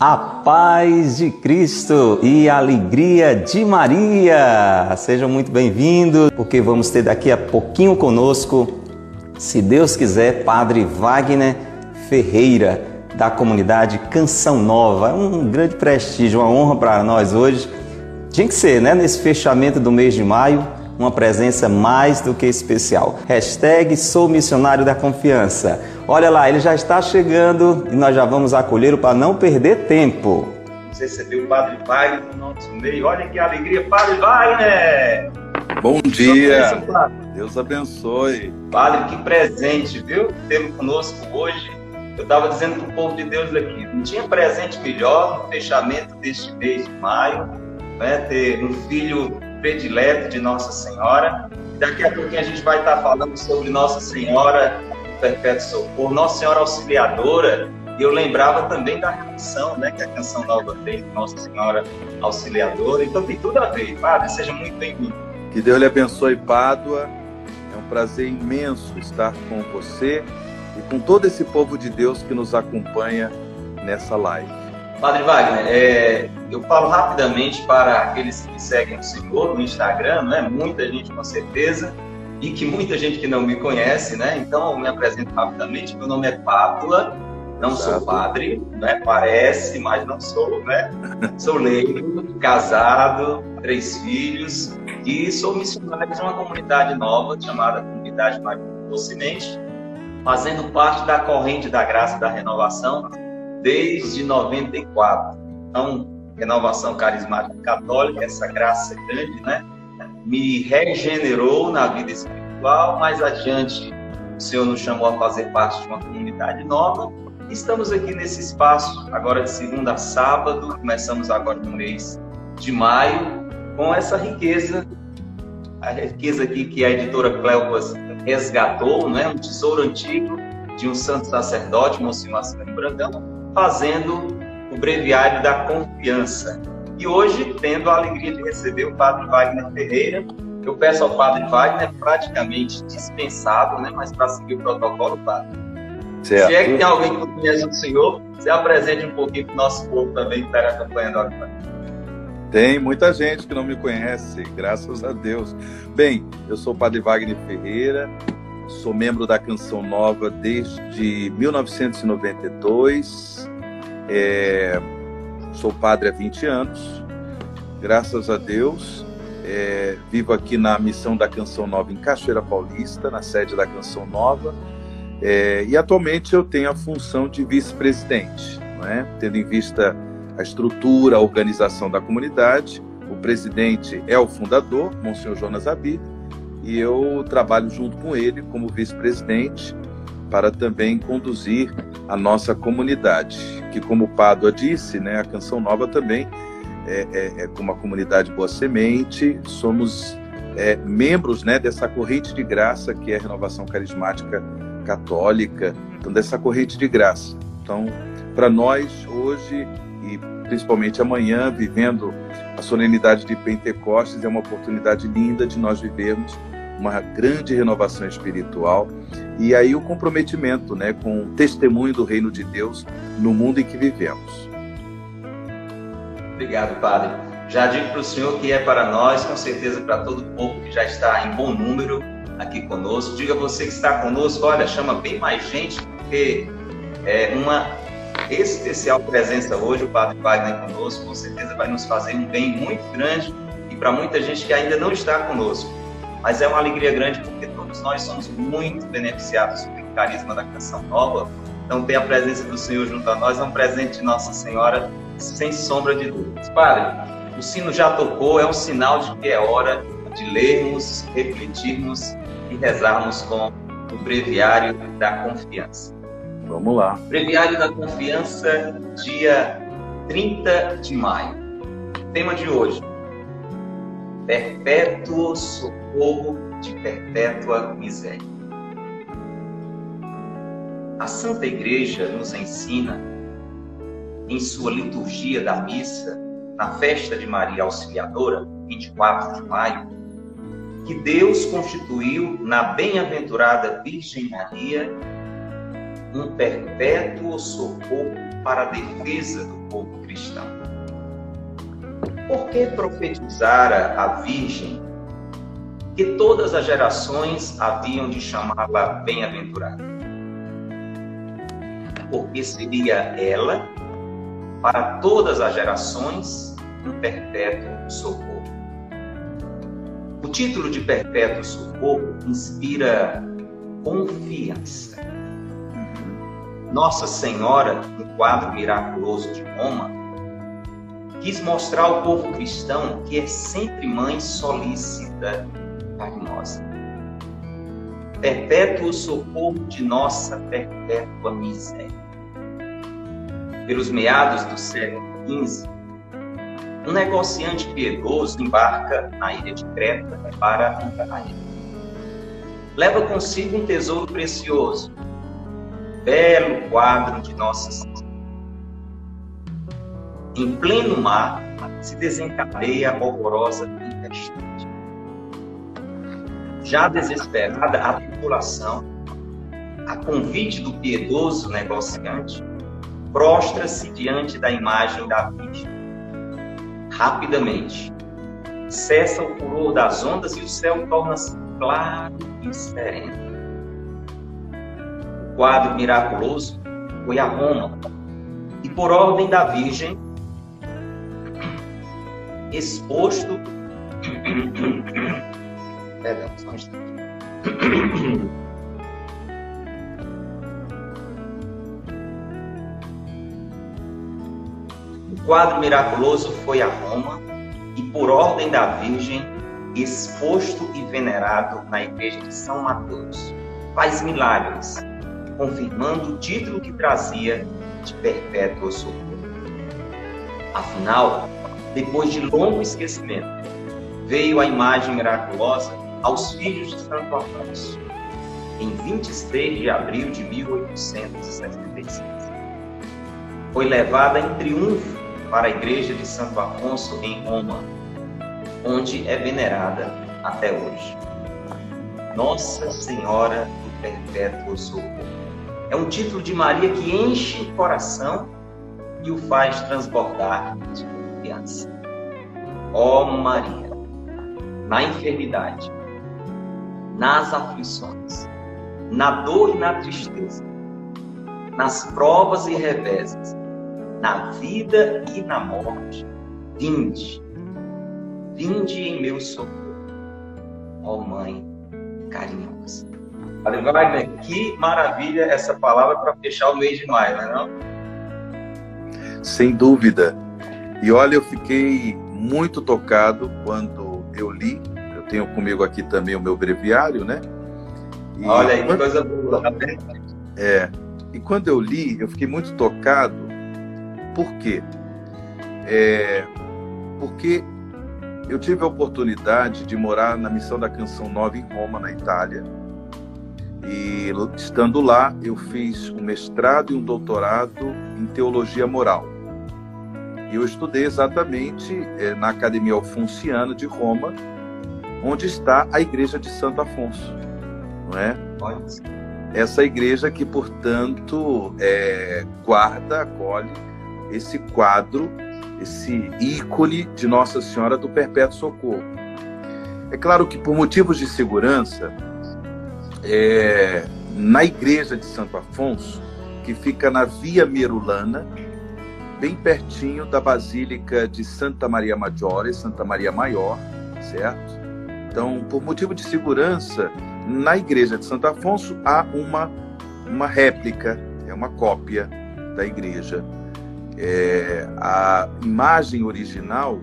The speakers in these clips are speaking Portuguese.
A paz de Cristo e a alegria de Maria. Sejam muito bem-vindos, porque vamos ter daqui a pouquinho conosco, se Deus quiser, Padre Wagner Ferreira, da comunidade Canção Nova. É um grande prestígio, uma honra para nós hoje. Tinha que ser, né? Nesse fechamento do mês de maio, uma presença mais do que especial. Hashtag sou missionário da confiança. Olha lá, ele já está chegando e nós já vamos acolhê-lo para não perder tempo. Vamos receber o Padre Wagner no nosso meio. Olha que alegria, Padre Wagner! Bom dia! Deus abençoe. Padre, que presente, viu? Tê-lo conosco hoje. Eu estava dizendo para o povo de Deus aqui, não tinha presente melhor no fechamento deste mês de maio, né? ter um filho predileto de Nossa Senhora. Daqui a pouquinho a gente vai estar falando sobre Nossa Senhora Perpétuo Socorro, Nossa Senhora Auxiliadora. E eu lembrava também da canção, né, que a canção nova tem, Nossa Senhora Auxiliadora. Então tem tudo a ver. Padre, seja muito bem-vindo. Que Deus lhe abençoe, Pádua. É um prazer imenso estar com você e com todo esse povo de Deus que nos acompanha nessa live. Padre Wagner, é, eu falo rapidamente para aqueles que seguem o Senhor no Instagram, né? muita gente com certeza, e que muita gente que não me conhece, né? Então eu me apresento rapidamente. Meu nome é Pátula, não Exato. sou padre, né? Parece, mas não sou, né? Sou leigo, casado, três filhos e sou missionário de uma comunidade nova chamada Comunidade Maria Docemente, fazendo parte da corrente da graça da renovação desde 94. Então, renovação carismática católica, essa graça grande, né? Me regenerou na vida espiritual. Mais adiante, o Senhor nos chamou a fazer parte de uma comunidade nova. Estamos aqui nesse espaço, agora de segunda a sábado, começamos agora no mês de maio, com essa riqueza, a riqueza aqui que a editora Cleopas resgatou, né? um tesouro antigo de um santo sacerdote, Monsenhor Brandão, fazendo o breviário da confiança. E hoje, tendo a alegria de receber o Padre Wagner Ferreira, eu peço ao Padre Wagner, praticamente dispensado, né, mas para seguir o protocolo, Padre. Certo. Se é que tem alguém que conhece o Senhor, se apresente um pouquinho para o nosso povo também que está acompanhando agora. Tem muita gente que não me conhece, graças a Deus. Bem, eu sou o Padre Wagner Ferreira, sou membro da Canção Nova desde 1992. É, sou padre há 20 anos, graças a Deus. É, vivo aqui na missão da Canção Nova em Cachoeira Paulista, na sede da Canção Nova. É, e atualmente eu tenho a função de vice-presidente, é? tendo em vista a estrutura, a organização da comunidade. O presidente é o fundador, Monsenhor Jonas Abid, e eu trabalho junto com ele como vice-presidente para também conduzir a nossa comunidade, que como Pádua disse, né, a Canção Nova também é, é, é como a comunidade Boa Semente, somos é, membros né, dessa corrente de graça que é a Renovação Carismática Católica, então dessa corrente de graça. Então, para nós hoje e principalmente amanhã, vivendo a solenidade de Pentecostes, é uma oportunidade linda de nós vivermos uma grande renovação espiritual e aí o comprometimento né, com o testemunho do reino de Deus no mundo em que vivemos. Obrigado, Padre. Já digo para o senhor que é para nós, com certeza para todo o povo que já está em bom número aqui conosco. Diga você que está conosco, olha, chama bem mais gente, porque é uma especial presença hoje, o Padre Wagner conosco, com certeza vai nos fazer um bem muito grande e para muita gente que ainda não está conosco mas é uma alegria grande porque todos nós somos muito beneficiados pelo carisma da Canção Nova. Então, ter a presença do Senhor junto a nós é um presente de Nossa Senhora, sem sombra de dúvidas. Padre, o sino já tocou, é um sinal de que é hora de lermos, refletirmos e rezarmos com o Breviário da Confiança. Vamos lá. Breviário da Confiança, dia 30 de maio. Tema de hoje: Perpétuo Socorro de perpétua miséria. A Santa Igreja nos ensina, em sua liturgia da missa, na festa de Maria Auxiliadora, 24 de maio, que Deus constituiu na bem-aventurada Virgem Maria um perpétuo socorro para a defesa do povo por que profetizara a Virgem que todas as gerações haviam de chamá-la bem-aventurada? Porque seria ela, para todas as gerações, um perpétuo socorro. O título de Perpétuo Socorro inspira confiança. Nossa Senhora, no quadro miraculoso de Roma, quis mostrar ao povo cristão que é sempre mãe solícita, carinhosa. Perpétuo socorro de nossa perpétua miséria. Pelos meados do século XV, um negociante piedoso embarca na ilha de Creta para Antaia. Leva consigo um tesouro precioso, belo quadro de Nossa Senhora. Em pleno mar, se desencadeia a horrorosa tempestade. Já desesperada, a tripulação, a convite do piedoso negociante, prostra-se diante da imagem da Virgem. Rapidamente, cessa o furor das ondas e o céu torna-se claro e sereno quadro miraculoso foi a Roma. E por ordem da Virgem, exposto. Perdão, só um instante. O quadro miraculoso foi a Roma e, por ordem da Virgem, exposto e venerado na igreja de São Mateus. Faz milagres, confirmando o título que trazia de perpétuo socorro. Afinal, depois de longo esquecimento, veio a imagem miraculosa aos filhos de Santo Afonso, em 23 de abril de 1866. Foi levada em triunfo para a igreja de Santo Afonso em Roma, onde é venerada até hoje. Nossa Senhora do Perpétuo Socorro. É um título de Maria que enche o coração e o faz transbordar de confiança. Ó oh Maria, na enfermidade, nas aflições, na dor e na tristeza, nas provas e reveses, na vida e na morte, vinde, vinde em meu socorro, ó Mãe carinhosa. Padre Wagner, que maravilha essa palavra para fechar o mês de maio, não é não? Sem dúvida. E olha, eu fiquei muito tocado quando eu li. Eu tenho comigo aqui também o meu breviário, né? E olha aí, quando... que coisa boa. Tá é. E quando eu li, eu fiquei muito tocado. Por quê? É, porque eu tive a oportunidade de morar na Missão da Canção Nova em Roma, na Itália e estando lá, eu fiz um mestrado e um doutorado em teologia moral. Eu estudei exatamente é, na Academia Alfonsiana de Roma, onde está a Igreja de Santo Afonso, não é? Essa igreja que, portanto, é, guarda, acolhe esse quadro, esse ícone de Nossa Senhora do Perpétuo Socorro. É claro que, por motivos de segurança, é, na igreja de Santo Afonso, que fica na Via Merulana, bem pertinho da Basílica de Santa Maria Maggiore, Santa Maria Maior, certo? Então, por motivo de segurança, na igreja de Santo Afonso há uma, uma réplica, é uma cópia da igreja. É, a imagem original,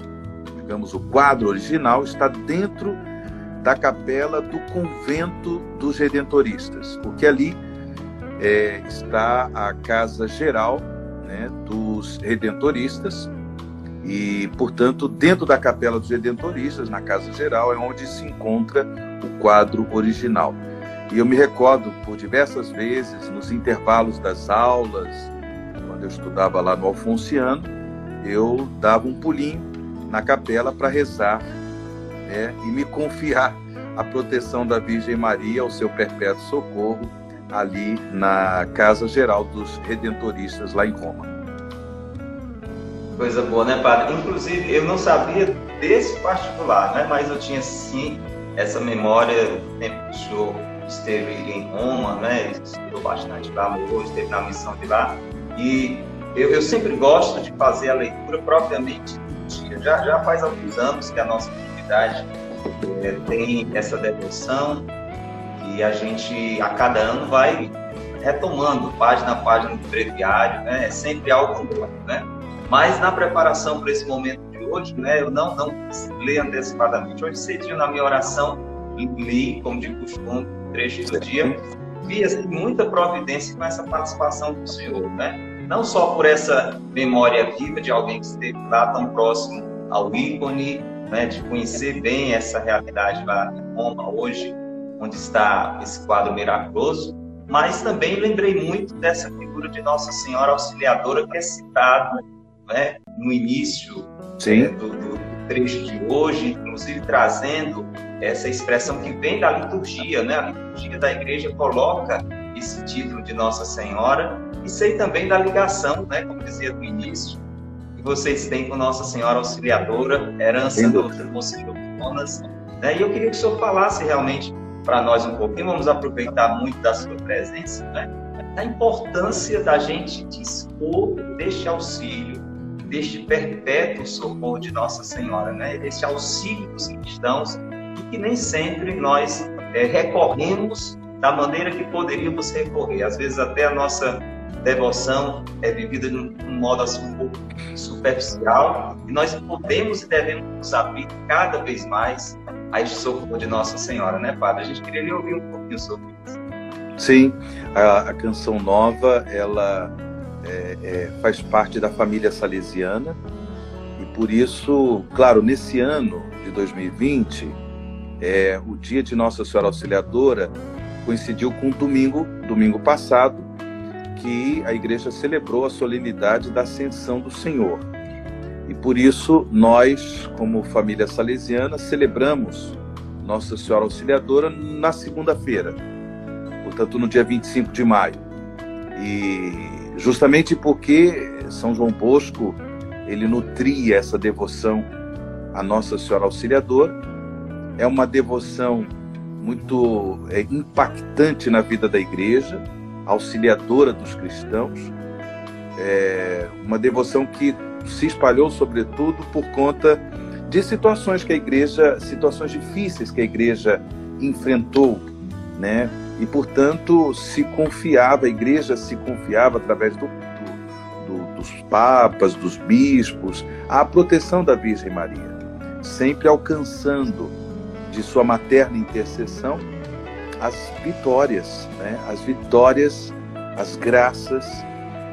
digamos, o quadro original, está dentro da capela do convento dos redentoristas, porque ali é, está a casa geral né, dos redentoristas e, portanto, dentro da capela dos redentoristas, na casa geral, é onde se encontra o quadro original. E eu me recordo por diversas vezes, nos intervalos das aulas, quando eu estudava lá no Alfonsiano, eu dava um pulinho na capela para rezar né, e me confiar a proteção da Virgem Maria, ao seu perpétuo socorro, ali na Casa Geral dos Redentoristas, lá em Roma. Coisa boa, né, padre? Inclusive, eu não sabia desse particular, né? Mas eu tinha sim essa memória do tempo que o senhor esteve em Roma, né? Estudou bastante lá, morou, esteve na missão de lá. E eu, eu, sempre gosto de fazer a leitura propriamente do dia. Já, já faz alguns anos que a nossa comunidade é, tem essa devoção e a gente, a cada ano, vai retomando página a página do breviário, né? É sempre algo novo, né? Mas na preparação para esse momento de hoje, né, eu não, não leio antecipadamente. Hoje cedinho na minha oração, li, como de costume, trecho do dia, vi assim, muita providência com essa participação do Senhor, né? Não só por essa memória viva de alguém que esteve lá tão próximo ao ícone, né, de conhecer bem essa realidade lá em Roma hoje, onde está esse quadro miraculoso, mas também lembrei muito dessa figura de Nossa Senhora Auxiliadora que é citada né, no início é, do, do, trecho de hoje, inclusive trazendo essa expressão que vem da liturgia, né? A liturgia da igreja coloca esse título de Nossa Senhora e sei também da ligação, né? Como dizia no início, que vocês têm com Nossa Senhora Auxiliadora, herança do, do Conselho Jonas. Né? E eu queria que o senhor falasse realmente para nós um pouquinho, vamos aproveitar muito da sua presença, né? A importância da gente dispor deste auxílio deste perpétuo socorro de Nossa Senhora, né? Este auxílio dos cristãos e que nem sempre nós é, recorremos da maneira que poderíamos recorrer. Às vezes até a nossa devoção é vivida de um, modo assim um pouco superficial e nós podemos e devemos abrir cada vez mais a socorro de Nossa Senhora, né, Padre? A gente queria ouvir um pouquinho sobre isso. Sim, a, a canção nova, ela é, é, faz parte da família salesiana e por isso, claro, nesse ano de 2020, é, o dia de Nossa Senhora Auxiliadora coincidiu com o domingo, domingo passado, que a igreja celebrou a solenidade da Ascensão do Senhor. E por isso nós, como família salesiana, celebramos Nossa Senhora Auxiliadora na segunda-feira, portanto no dia 25 de maio. E justamente porque São João Bosco ele nutria essa devoção à Nossa Senhora Auxiliadora. É uma devoção muito é, impactante na vida da igreja, auxiliadora dos cristãos. É uma devoção que se espalhou sobretudo por conta de situações que a igreja, situações difíceis que a igreja enfrentou, né? e, portanto, se confiava, a igreja se confiava através do, do, dos papas, dos bispos, à proteção da Virgem Maria, sempre alcançando de sua materna intercessão as vitórias, né? as vitórias, as graças,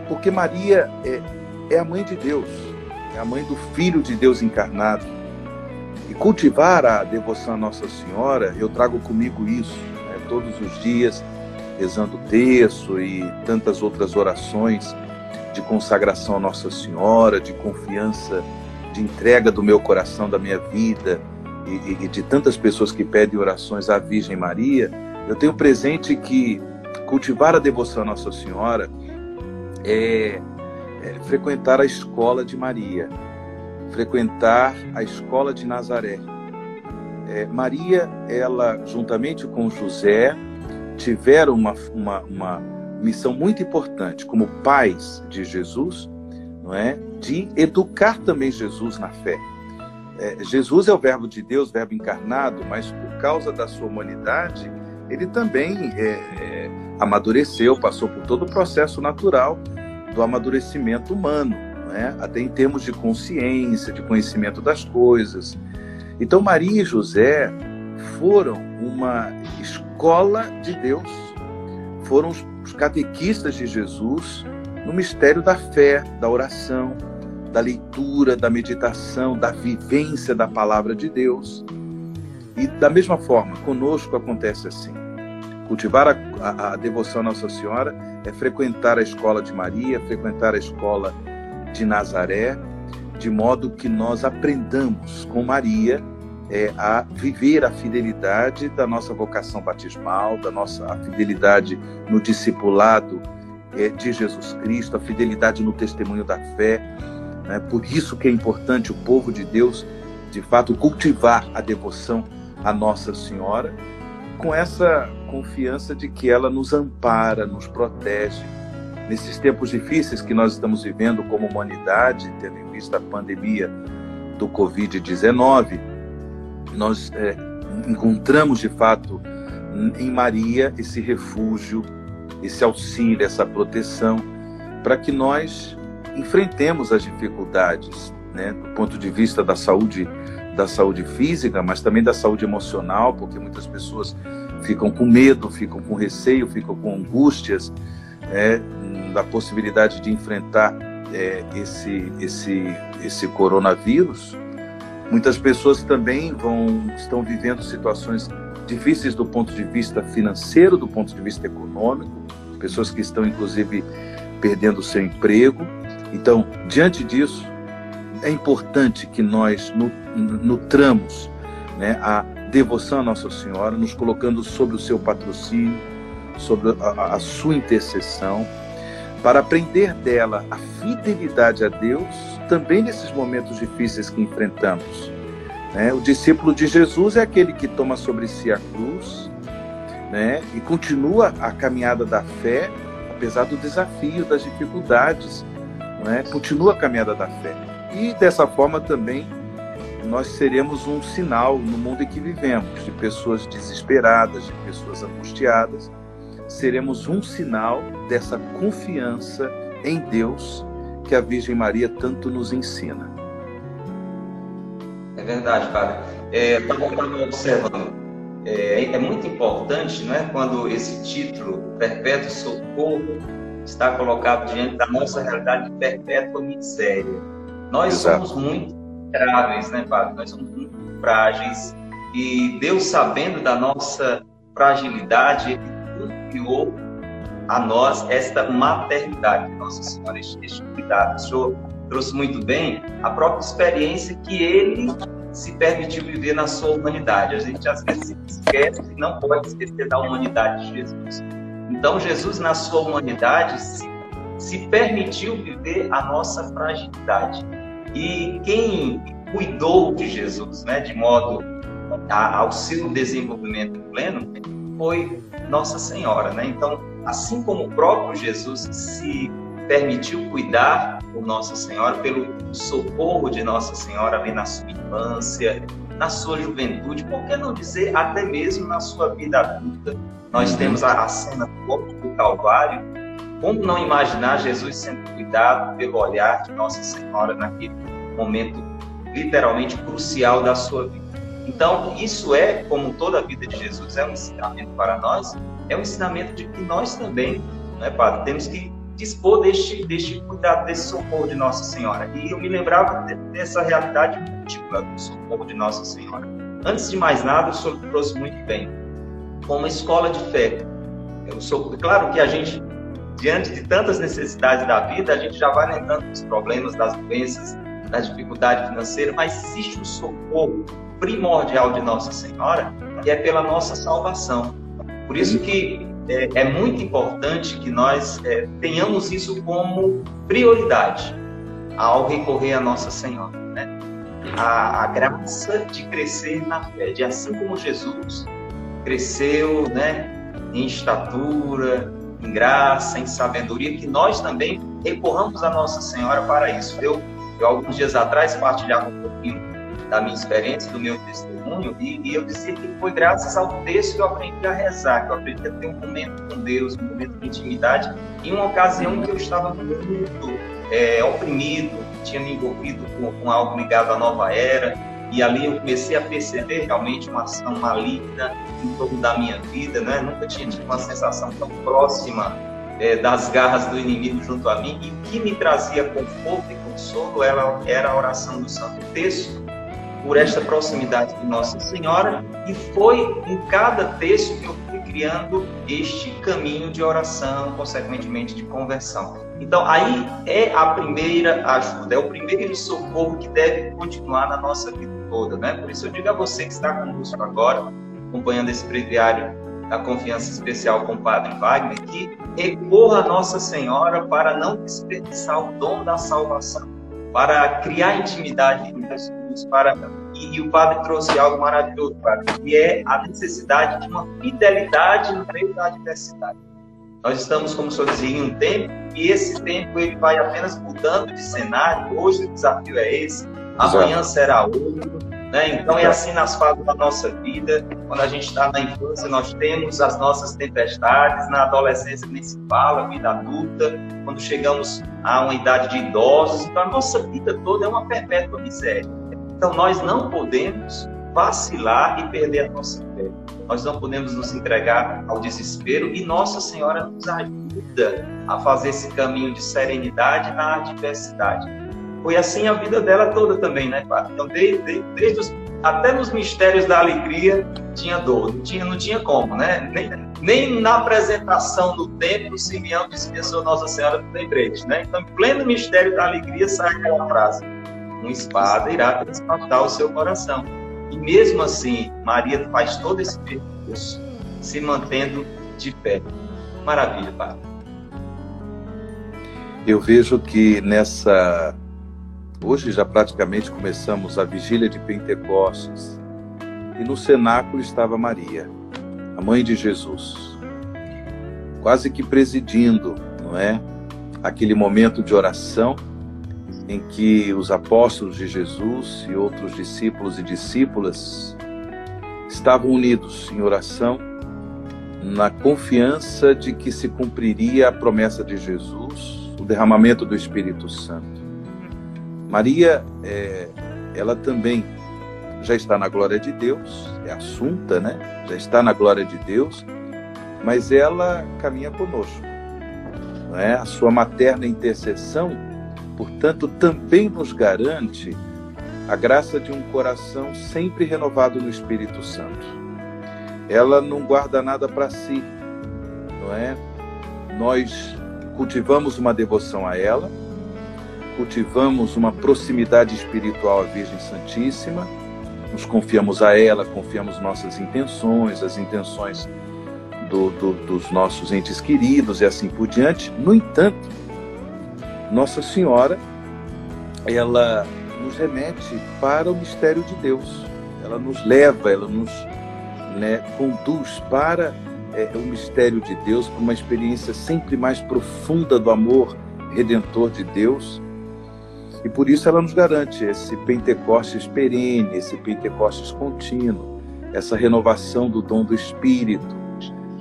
porque Maria é, é a mãe de Deus, é a mãe do Filho de Deus encarnado. E cultivar a devoção à Nossa Senhora, eu trago comigo isso todos os dias, rezando o terço e tantas outras orações de consagração a Nossa Senhora, de confiança, de entrega do meu coração, da minha vida e, e de tantas pessoas que pedem orações à Virgem Maria, eu tenho presente que cultivar a devoção a Nossa Senhora é, é frequentar a escola de Maria, frequentar a escola de Nazaré, é, Maria, ela, juntamente com José, tiveram uma, uma, uma missão muito importante como pais de Jesus, não é? De educar também Jesus na fé. É, Jesus é o Verbo de Deus, Verbo encarnado, mas por causa da sua humanidade, ele também é, é, amadureceu, passou por todo o processo natural do amadurecimento humano, não é? até em termos de consciência, de conhecimento das coisas. Então, Maria e José foram uma escola de Deus, foram os catequistas de Jesus no mistério da fé, da oração, da leitura, da meditação, da vivência da palavra de Deus. E da mesma forma, conosco acontece assim. Cultivar a, a, a, devoção à Nossa Senhora é frequentar a escola de Maria, frequentar a escola de Nazaré, de modo que nós aprendamos com Maria é, a viver a fidelidade da nossa vocação batismal, da nossa fidelidade no discipulado é, de Jesus Cristo, a fidelidade no testemunho da fé, Né? Por isso que é importante o povo de Deus, de fato, cultivar a devoção a Nossa Senhora, com essa confiança de que ela nos ampara, nos protege. Nesses tempos difíceis que nós estamos vivendo como humanidade, tendo em vista a pandemia do Covid-19, nós é, encontramos de fato em Maria esse refúgio, esse auxílio, essa proteção, para que nós enfrentemos as dificuldades, né, do ponto de vista da saúde, da saúde física, mas também da saúde emocional, porque muitas pessoas ficam com medo, ficam com receio, ficam com angústias, né, da possibilidade de enfrentar é, esse, esse, esse coronavírus. Muitas pessoas também vão estão vivendo situações difíceis do ponto de vista financeiro, do ponto de vista econômico, pessoas que estão inclusive perdendo o seu emprego. Então, diante disso, é importante que nós nutramos né, a devoção à Nossa Senhora, nos colocando sob o seu patrocínio, sob a, a sua intercessão, para aprender dela a fidelidade a Deus, também nesses momentos difíceis que enfrentamos. Né? O discípulo de Jesus é aquele que toma sobre si a cruz né? e continua a caminhada da fé, apesar do desafio, das dificuldades. Né? Continua a caminhada da fé. E dessa forma também nós seremos um sinal no mundo em que vivemos, de pessoas desesperadas, de pessoas angustiadas. Seremos um sinal dessa confiança em Deus que a Virgem Maria tanto nos ensina. É verdade, Padre. É, estava observando. É, é, muito importante, não é, quando esse título Perpétuo Socorro está colocado diante da nossa realidade de perpétua miséria. Nós Exato. somos muito vulneráveis, né, Padre? Nós somos muito frágeis e Deus, sabendo da nossa fragilidade, Ele confiou a nós esta maternidade, Nossa Senhora, este, cuidado. O Senhor trouxe muito bem a própria experiência que ele se permitiu viver na sua humanidade. A gente às vezes esquece e não pode esquecer da humanidade de Jesus. Então, Jesus, na sua humanidade, se, se permitiu viver a nossa fragilidade. E quem cuidou de Jesus, né, de modo a, ao seu desenvolvimento pleno, foi Nossa Senhora. Né? Então, assim como o próprio Jesus se permitiu cuidar por Nossa Senhora, pelo socorro de Nossa Senhora ali na sua infância, na sua juventude, por que não dizer até mesmo na sua vida adulta? Nós uhum. temos a, a cena do do Calvário. Como não imaginar Jesus sendo cuidado pelo olhar de Nossa Senhora naquele momento literalmente crucial da sua vida? Então, isso é, como toda a vida de Jesus, é um ensinamento para nós, é um ensinamento de que nós também, né, Padre, temos que dispor deste, deste cuidado, desse socorro de Nossa Senhora. E eu me lembrava dessa realidade múltipla do socorro de Nossa Senhora. Antes de mais nada, o senhor trouxe muito bem, como escola de fé. Eu sou, claro que a gente, diante de tantas necessidades da vida, a gente já vai lembrando dos problemas, das doenças, da dificuldade financeira, mas existe um socorro primordial de Nossa Senhora, e é pela nossa salvação. Por isso que é, é muito importante que nós é, tenhamos isso como prioridade ao recorrer a Nossa Senhora. Né? A, a, graça de crescer na fé, de assim como Jesus cresceu né, em estatura, em graça, em sabedoria, que nós também recorramos a Nossa Senhora para isso. Eu, eu alguns dias atrás, partilhava um pouquinho da minha experiência, do meu testemunho e, e, eu dizia que foi graças ao texto que eu aprendi a rezar, que eu aprendi a ter um momento com Deus, um momento de intimidade, em uma ocasião que eu estava muito é, oprimido, tinha me envolvido com, com algo ligado à nova era, e ali eu comecei a perceber realmente uma ação maligna em torno da minha vida, né? Nunca tinha tido uma sensação tão próxima é, das garras do inimigo junto a mim, e o que me trazia conforto e consolo era, era a oração do Santo Texto, por esta proximidade de Nossa Senhora e foi em cada texto que eu fui criando este caminho de oração, consequentemente de conversão. Então, aí é a primeira ajuda, é o primeiro socorro que deve continuar na nossa vida toda, né? Por isso eu digo a você que está conosco agora, acompanhando esse breviário da confiança especial com o Padre Wagner, que recorra a Nossa Senhora para não desperdiçar o dom da salvação para criar intimidade com Jesus, para e, e, o padre trouxe algo maravilhoso, padre, que é a necessidade de uma fidelidade no meio da adversidade. Nós estamos, como o senhor dizia, em um tempo e esse tempo ele vai apenas mudando de cenário. Hoje o desafio é esse, amanhã Exato. será outro. Né? Então é assim nas fases da nossa vida. Quando a gente está na infância, nós temos as nossas tempestades. Na adolescência nem se fala, vida adulta. Quando chegamos a uma idade de idosos, então a nossa vida toda é uma perpétua miséria. Então nós não podemos vacilar e perder a nossa fé. Nós não podemos nos entregar ao desespero e Nossa Senhora nos ajuda a fazer esse caminho de serenidade na adversidade. Foi assim a vida dela toda também, né? Então, desde, desde os, até nos mistérios da alegria tinha dor, não tinha, não tinha como, né? Nem, nem na apresentação do templo, Simeão dispensou Nossa Senhora do lembrete, né? Então, em pleno mistério da alegria, sai aquela frase: uma espada irá transportar o seu coração. E mesmo assim, Maria faz todo esse percurso se mantendo de pé. Maravilha, Padre. Eu vejo que nessa. Hoje já praticamente começamos a vigília de Pentecostes. E no cenáculo estava Maria, a mãe de Jesus, quase que presidindo, não é? Aquele momento de oração em que os apóstolos de Jesus e outros discípulos e discípulas estavam unidos em oração, na confiança de que se cumpriria a promessa de Jesus, o derramamento do Espírito Santo. Maria, é, ela também já está na glória de Deus, é assunta, né? Já está na glória de Deus, mas ela caminha conosco. Não é? A sua materna intercessão portanto, também nos garante a graça de um coração sempre renovado no Espírito Santo. Ela não guarda nada para si, não é? Nós cultivamos uma devoção a ela, cultivamos uma proximidade espiritual à Virgem Santíssima, nos confiamos a ela, confiamos nossas intenções, as intenções do, do, dos nossos entes queridos e assim por diante. No entanto, nossa Senhora, ela nos remete para o mistério de Deus. Ela nos leva, ela nos né, conduz para é, o mistério de Deus, para uma experiência sempre mais profunda do amor redentor de Deus. E por isso ela nos garante esse Pentecostes perene, esse Pentecostes contínuo, essa renovação do dom do Espírito.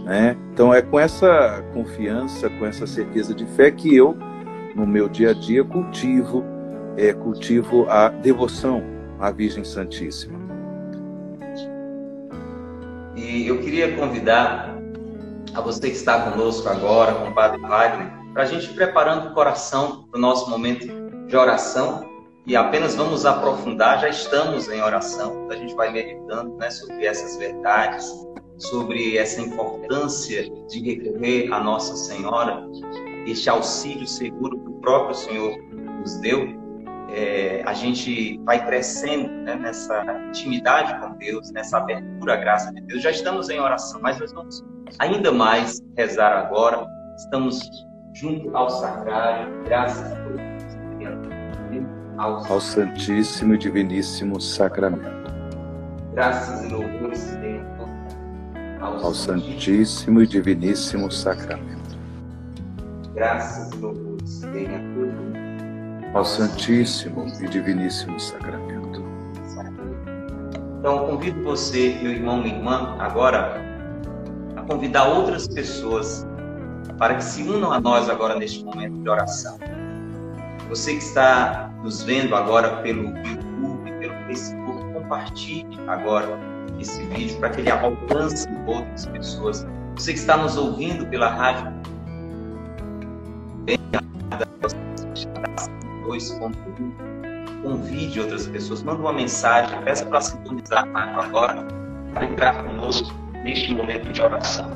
Né? Então é com essa confiança, com essa certeza de fé que eu no meu dia a dia cultivo é, cultivo a devoção à Virgem Santíssima. E eu queria convidar a você que está conosco agora, com o Padre Wagner, para a gente ir preparando o coração para o nosso momento de oração e apenas vamos aprofundar, já estamos em oração, a gente vai meditando né, sobre essas verdades, sobre essa importância de recorrer à Nossa Senhora este auxílio seguro que o próprio Senhor nos deu, é, a gente vai crescendo né, nessa intimidade com Deus, nessa abertura à graça de Deus. Já estamos em oração, mas nós vamos ainda mais rezar agora. Estamos junto ao sacrário, graças a Deus. Ao, Santíssimo e Diviníssimo Sacramento. Graças e louvores ao, ao Santíssimo e Diviníssimo Sacramento graças e louvores tenha tudo ao Santíssimo e Diviníssimo Sacramento. Então, convido você, meu irmão, minha irmã, agora a convidar outras pessoas para que se unam a nós agora neste momento de oração. Você que está nos vendo agora pelo YouTube, pelo Facebook, compartilhe agora esse vídeo para que ele alcance outras pessoas. Você que está nos ouvindo pela rádio convide outras pessoas, manda uma mensagem, peça para sintonizar agora, para entrar conosco neste momento de oração.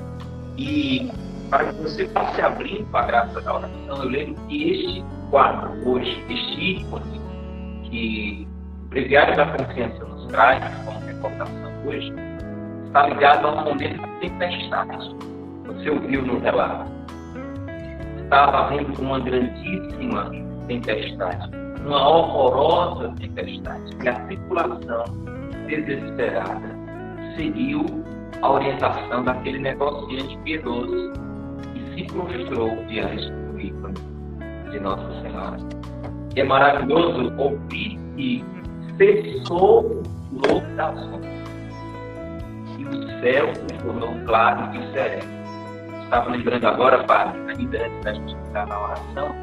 E para que você passe abrindo a graça da oração, eu lembro que este quadro hoje, este ícone que o Breviário da Consciência nos traz como recordação hoje, está ligado a um momento de tempestade. Você ouviu no relato estava havendo uma grandíssima tempestade. uma horrorosa tempestade. E a tripulação desesperada seguiu a orientação daquele negociante piedoso e se prostrou diante do ícone de Nossa Senhora. E é maravilhoso ouvir que cessou o louco ondas e o céu se tornou claro e sereno. Estava lembrando agora, Padre, ainda antes da gente entrar na oração,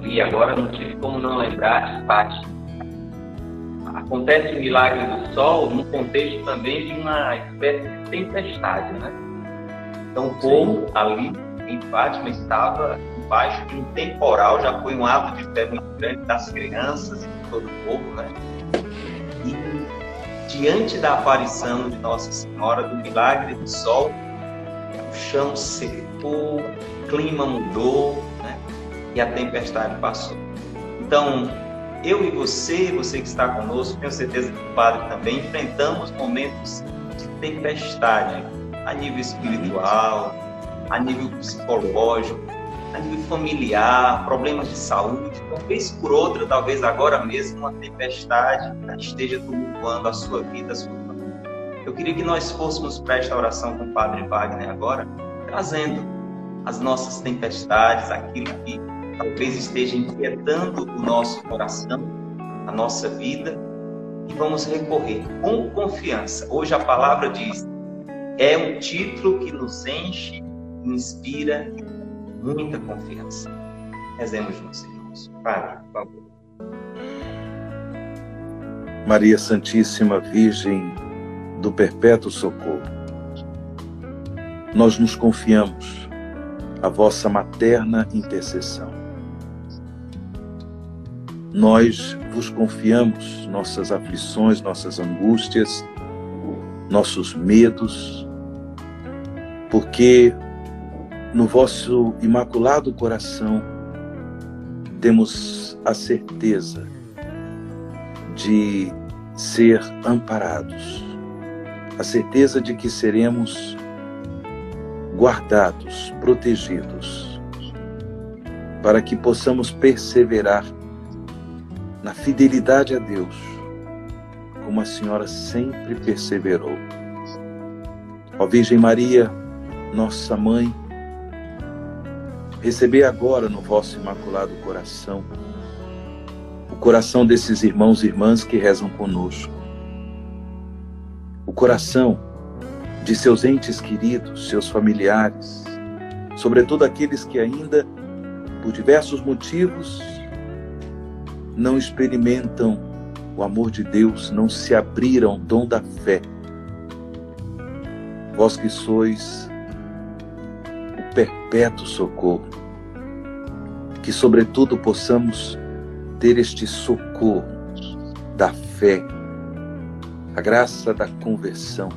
e agora não tive como não lembrar de Fátima acontece o milagre do sol no contexto também de uma espécie de tempestade, né? Então o povo ali em Fátima estava embaixo de um temporal, já foi um ato de fé muito grande das crianças e de todo o povo, né? E diante da aparição de Nossa Senhora, do milagre do sol, o chão secou, o clima mudou, né? E a tempestade passou. Então, eu e você, você que está conosco, tenho certeza que o Padre também, enfrentamos momentos de tempestade a nível espiritual, a nível psicológico, a nível familiar, problemas de saúde. Uma vez por outra, talvez agora mesmo, uma tempestade esteja tumultuando a sua vida, a sua família. Eu queria que nós fôssemos para esta oração com o Padre Wagner agora, trazendo as nossas tempestades, aquilo que talvez esteja inquietando o nosso coração, a nossa vida, e vamos recorrer com confiança. Hoje a palavra diz: é um título que nos enche, inspira muita confiança. Rezemos juntos, irmãos. Pai, por favor. Maria Santíssima Virgem do Perpétuo Socorro, nós nos confiamos à vossa materna intercessão nós vos confiamos nossas aflições, nossas angústias, nossos medos, porque no vosso imaculado coração temos a certeza de ser amparados, a certeza de que seremos guardados, protegidos, para que possamos perseverar na fidelidade a Deus, como a senhora sempre perseverou. Ó Virgem Maria, nossa mãe, recebei agora no vosso imaculado coração o coração desses irmãos e irmãs que rezam conosco, o coração de seus entes queridos, seus familiares, sobretudo aqueles que ainda, por diversos motivos, não experimentam o amor de Deus, não se abriram ao dom da fé. Vós que sois perpétuo socorro, que sobretudo possamos ter este socorro da fé, a graça da conversão,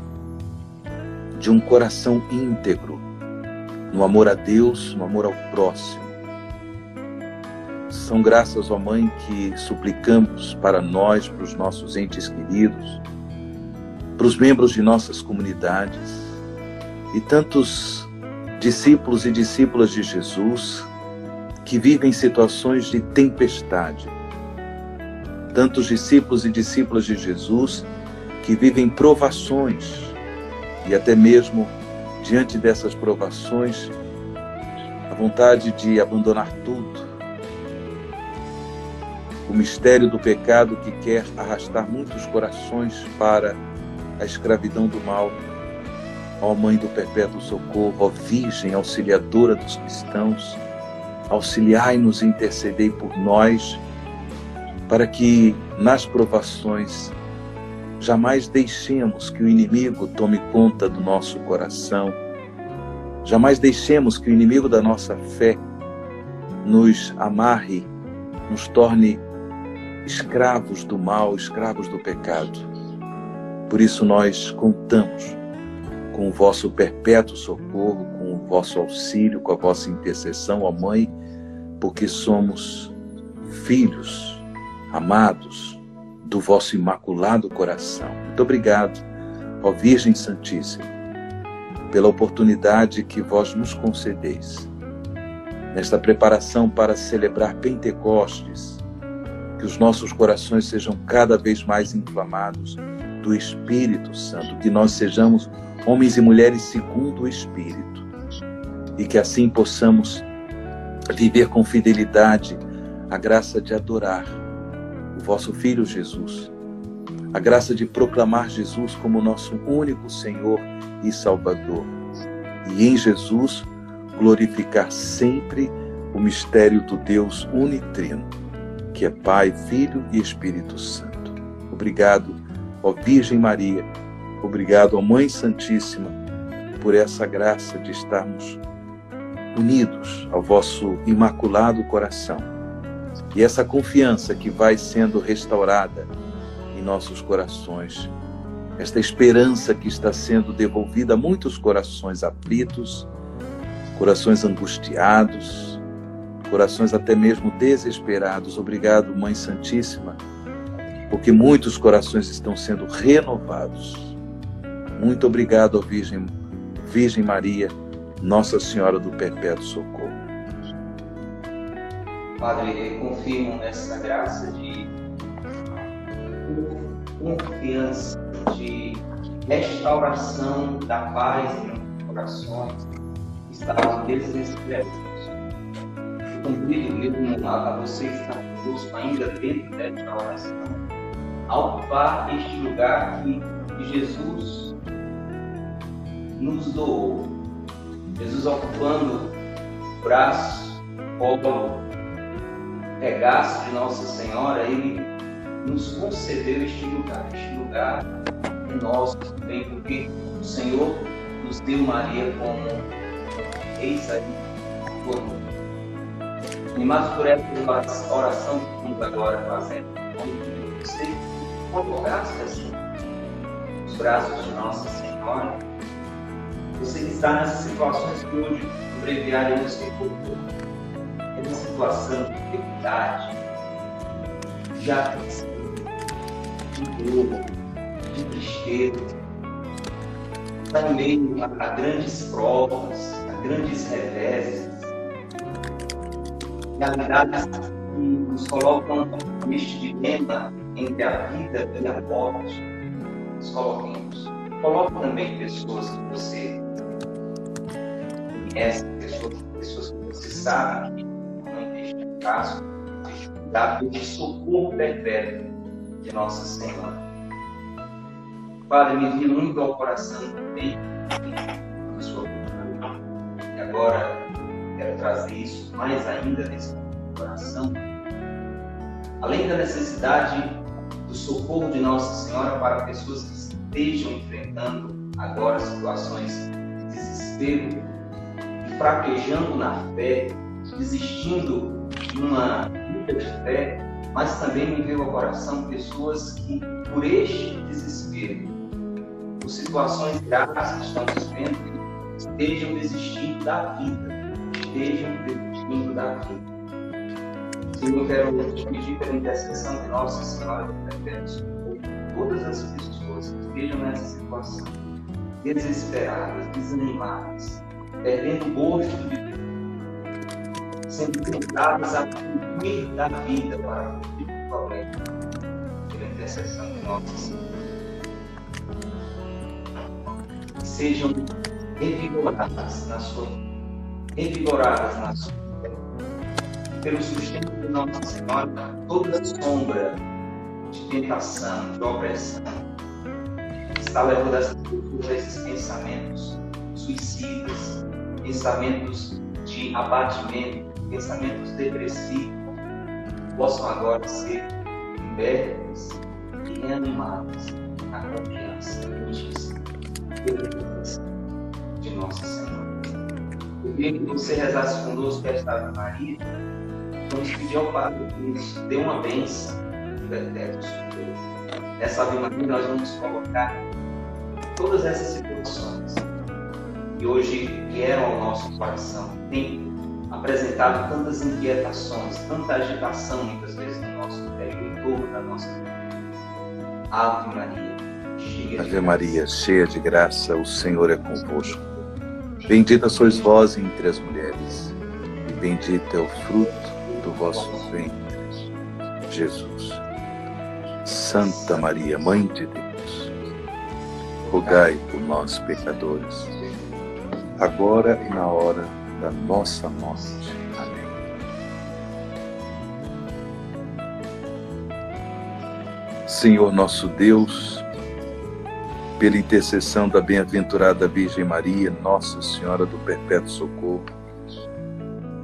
de um coração íntegro, no amor a Deus, no amor ao próximo. São graças, ó Mãe, que suplicamos para nós, para os nossos entes queridos, para os membros de nossas comunidades e tantos discípulos e discípulas de Jesus que vivem situações de tempestade. Tantos discípulos e discípulas de Jesus que vivem provações e até mesmo diante dessas provações a vontade de abandonar tudo o mistério do pecado que quer arrastar muitos corações para a escravidão do mal. Ó Mãe do Perpétuo Socorro, ó Virgem auxiliadora dos cristãos, auxiliai-nos e intercedei por nós, para que nas provações jamais deixemos que o inimigo tome conta do nosso coração, jamais deixemos que o inimigo da nossa fé nos amarre, nos torne escravos do mal, escravos do pecado. Por isso nós contamos com o vosso perpétuo socorro, com o vosso auxílio, com a vossa intercessão, ó Mãe, porque somos filhos amados do vosso imaculado coração. Muito obrigado, ó Virgem Santíssima, pela oportunidade que vós nos concedeis nesta preparação para celebrar Pentecostes que os nossos corações sejam cada vez mais inflamados do Espírito Santo, que nós sejamos homens e mulheres segundo o Espírito e que assim possamos viver com fidelidade a graça de adorar o vosso Filho Jesus, a graça de proclamar Jesus como nosso único Senhor e Salvador, e em Jesus glorificar sempre o mistério do Deus unitrino, que é Pai, Filho e Espírito Santo. Obrigado, ó Virgem Maria, obrigado, ó Mãe Santíssima, por essa graça de estarmos unidos ao vosso imaculado coração. E essa confiança que vai sendo restaurada em nossos corações, esta esperança que está sendo devolvida a muitos corações aflitos, corações angustiados, corações até mesmo desesperados. Obrigado, Mãe Santíssima, porque muitos corações estão sendo renovados. Muito obrigado, Virgem, Virgem Maria nossa Senhora do Perpétuo Socorro. Padre, confirmo nessa graça de confiança, de restauração da paz em corações que estavam desesperados. Convido mesmo a você está conosco ainda dentro desta oração, a ocupar este lugar que Jesus nos doou Jesus ocupando braço, colo, regaço de Nossa Senhora, Ele nos concedeu este lugar. Este lugar é nosso também, porque o Senhor nos deu Maria como eis aí, por e mais por essa oração que estamos agora fazendo, onde você colocasse assim, os braços de Nossa Senhora você que está nessas situações que hoje o breviário nos recordou. É uma situação de dificuldade, de aflição, de dor, de tristeza. Está em meio a, a grandes provas, a grandes reveses, realidades que nos colocam neste dilema entre a vida e a morte. Nos coloquemos. Coloque também pessoas que você conhece, pessoas, pessoas que você sabe que não neste caso, da de socorro perpétuo de Nossa Senhora. Padre, me vi muito ao coração também na sua E agora quero trazer isso mais ainda nesse coração. Além da necessidade do socorro de Nossa Senhora para pessoas que estejam enfrentando agora situações de desespero, fraquejando na fé, desistindo de uma vida de fé, mas também me veio ao coração pessoas que, por este desespero, por situações graves que estamos vivendo, estejam desistindo da vida, estejam desistindo da vida. Senhor, quero te pedir pela intercessão de Nossa Senhora do Perpétuo todas as pessoas que estejam nessa situação, desesperadas, desanimadas, perdendo o gosto de sendo tentadas a fugir da vida para fugir do problema, pela intercessão de Nossa Senhora. Sejam revigoradas na sua revigoradas na sua pelo sustento de Nossa Senhora, toda sombra de tentação, de opressão, está levando essas pessoas a esses pensamentos suicidas, pensamentos de abatimento, pensamentos depressivos, possam agora ser libertos e reanimados na confiança de Nossa Senhora. Eu queria que você rezasse conosco esta Ave Maria. Vamos pedir ao Padre que nos dê uma bênção do Eterno Nessa Ave Maria nós vamos colocar todas essas situações que hoje vieram ao nosso coração, tem apresentado tantas inquietações, tanta agitação muitas vezes no nosso interior, em torno da nossa vida. Ave Maria, cheia Ave Maria, cheia de graça, o Senhor é convosco. Bendita sois vós entre as mulheres, e bendito é o fruto do vosso ventre. Jesus. Santa Maria, Mãe de Deus, rogai por nós, pecadores, agora e na hora da nossa morte. Amém. Senhor nosso Deus, pela intercessão da bem-aventurada Virgem Maria, Nossa Senhora do Perpétuo Socorro,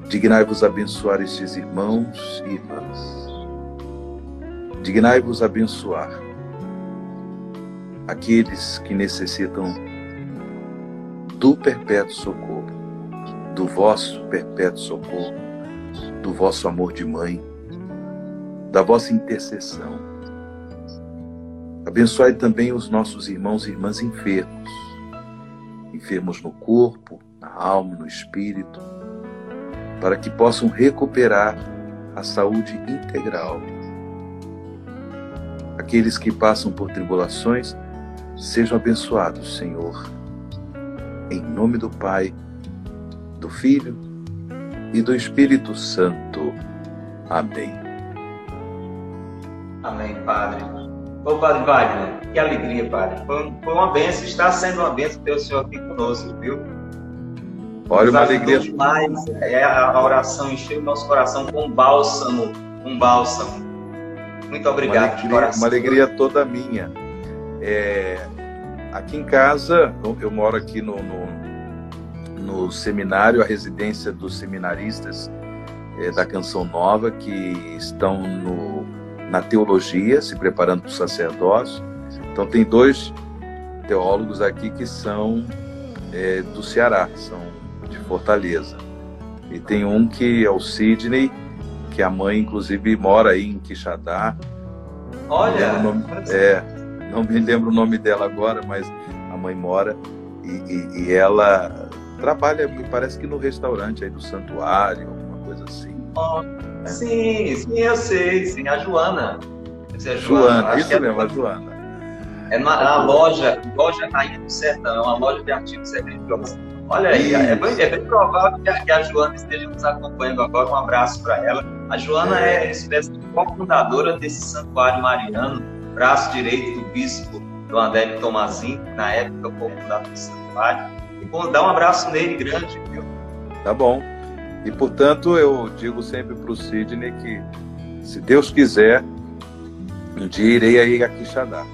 dignai-vos abençoar estes irmãos e irmãs. Dignai-vos abençoar aqueles que necessitam do perpétuo socorro, do vosso perpétuo socorro, do vosso amor de mãe, da vossa intercessão Abençoai também os nossos irmãos e irmãs enfermos, enfermos no corpo, na alma, no espírito, para que possam recuperar a saúde integral. Aqueles que passam por tribulações, sejam abençoados, Senhor. Em nome do Pai, do Filho e do Espírito Santo. Amém. Amém, Padre. Ô, Padre Wagner, que alegria, Padre. Foi, uma benção, está sendo uma benção ter o senhor aqui conosco, viu? Olha, uma alegria. demais. É, a oração encheu o nosso coração com bálsamo, com bálsamo. Muito obrigado. Uma alegria, uma alegria toda minha. É, aqui em casa, eu moro aqui no, no, no seminário, a residência dos seminaristas é, da Canção Nova, que estão no na teologia, se preparando para o sacerdócio. Então, tem dois teólogos aqui que são é, do Ceará, são de Fortaleza. E tem um que é o Sidney, que a mãe, inclusive, mora aí em Quixadá. Olha! É, não me lembro o nome dela agora, mas a mãe mora e, e, e ela trabalha, me parece que no restaurante aí do santuário, alguma coisa assim. Oh, Sim, sim, eu sei, sim, a Joana. Dizer, Joana, Joana isso é mesmo, a Joana. É na, na loja, loja Rainha do Sertão, é uma loja de artigos agrícolas. Olha aí, é bem, é bem, provável que a, que a, Joana esteja nos acompanhando agora. Um abraço para ela. A Joana é, é espécie de cofundadora desse santuário mariano, braço direito do bispo do André Tomazinho, que na época foi fundador do santuário. E bom, dá um abraço nele grande, viu? Tá bom. E, portanto, eu digo sempre para o Sidney que, se Deus quiser, um dia irei aí a Quixadá.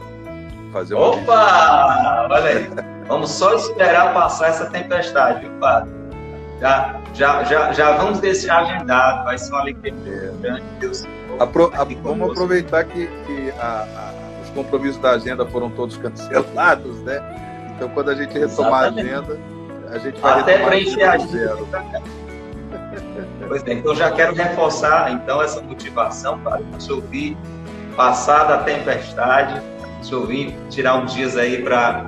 Fazer uma Opa! Olha aí. Vamos só esperar passar essa tempestade, viu, padre? Já, já, já, já vamos deixar agendado. Vai ser uma alegria grande. Deus. Apro a, vamos aproveitar que, que a, a, os compromissos da agenda foram todos cancelados, né? Então, quando a gente retomar Exatamente. a agenda, a gente vai Até preencher a agenda. Pois é, então já quero reforçar então essa motivação para te ouvir passar da tempestade, te ouvir tirar uns dias aí para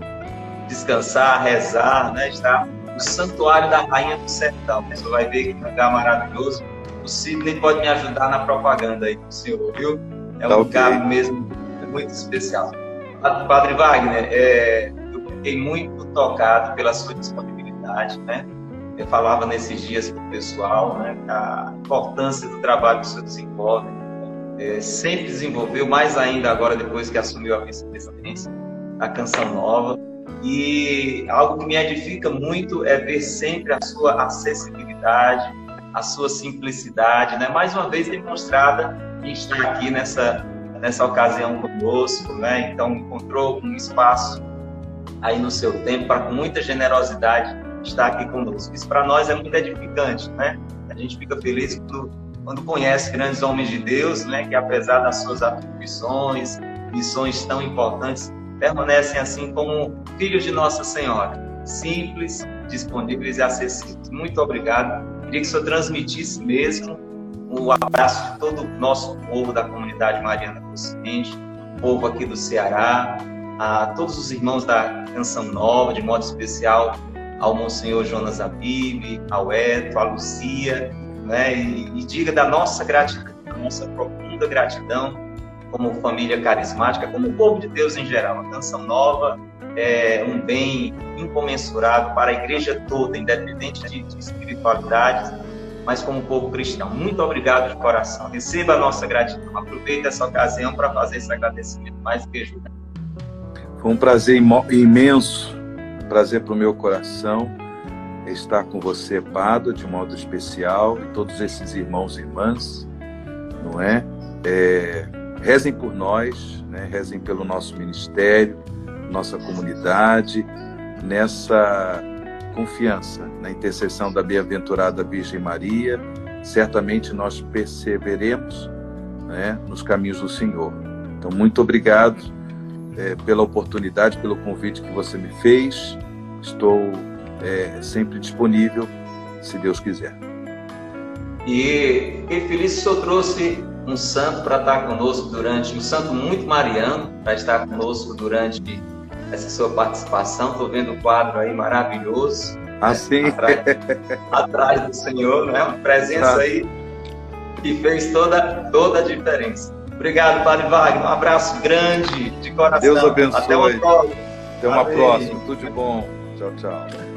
descansar, rezar, né? Estar no santuário da Rainha do Sertão. Você vai ver que lugar maravilhoso. O Sidney pode me ajudar na propaganda aí do senhor, viu? É um tá lugar okay. mesmo muito especial. Padre Wagner, é, eu fiquei muito tocado pela sua disponibilidade, né? Eu falava nesses dias para o pessoal né, a importância do trabalho que o senhor desenvolve. É, sempre desenvolveu, mais ainda agora depois que assumiu a vice-presidência, a Canção Nova. E algo que me edifica muito é ver sempre a sua acessibilidade, a sua simplicidade, né? mais uma vez demonstrada em estar aqui nessa, nessa ocasião conosco. Né? Então, encontrou um espaço aí no seu tempo para, com muita generosidade, estar aqui conosco. Isso para nós é muito edificante, né? A gente fica feliz quando, quando conhece grandes homens de Deus, né? Que apesar das suas atribuições, missões tão importantes, permanecem assim como filhos de Nossa Senhora, simples, disponíveis e acessíveis. Muito obrigado. Queria que o senhor transmitisse mesmo o abraço de todo o nosso povo da comunidade Mariana Consciente, povo aqui do Ceará, a todos os irmãos da Canção Nova, de modo especial ao Monsenhor Jonas Abib, ao Eto, à Lucia, né? E, e, diga da nossa gratidão, da nossa profunda gratidão como família carismática, como povo de Deus em geral. A Canção Nova é um bem incomensurável para a igreja toda, independente de, de espiritualidades, mas como povo cristão. Muito obrigado de coração. Receba a nossa gratidão. Aproveite essa ocasião para fazer esse agradecimento mais que justo. Foi um prazer imenso, prazer para o meu coração estar com você, Pado, de modo especial, e todos esses irmãos e irmãs, não é? é rezem por nós, né? rezem pelo nosso ministério, nossa comunidade, nessa confiança na intercessão da bem-aventurada Virgem Maria, certamente nós perseveremos né, nos caminhos do Senhor. Então, muito obrigado é, pela oportunidade, pelo convite que você me fez. Estou é, sempre disponível, se Deus quiser. E fiquei feliz que o trouxe um santo para estar conosco durante, um santo muito mariano, para estar conosco durante essa sua participação. Estou vendo o quadro aí maravilhoso. Assim. Atrás, atrás, do Senhor, né? Uma presença aí que fez toda, toda a diferença. Obrigado, Padre Wagner. Um abraço grande, de coração. Deus abençoe. Até uma próxima. Até uma próxima. Tudo de bom. Tchau, tchau.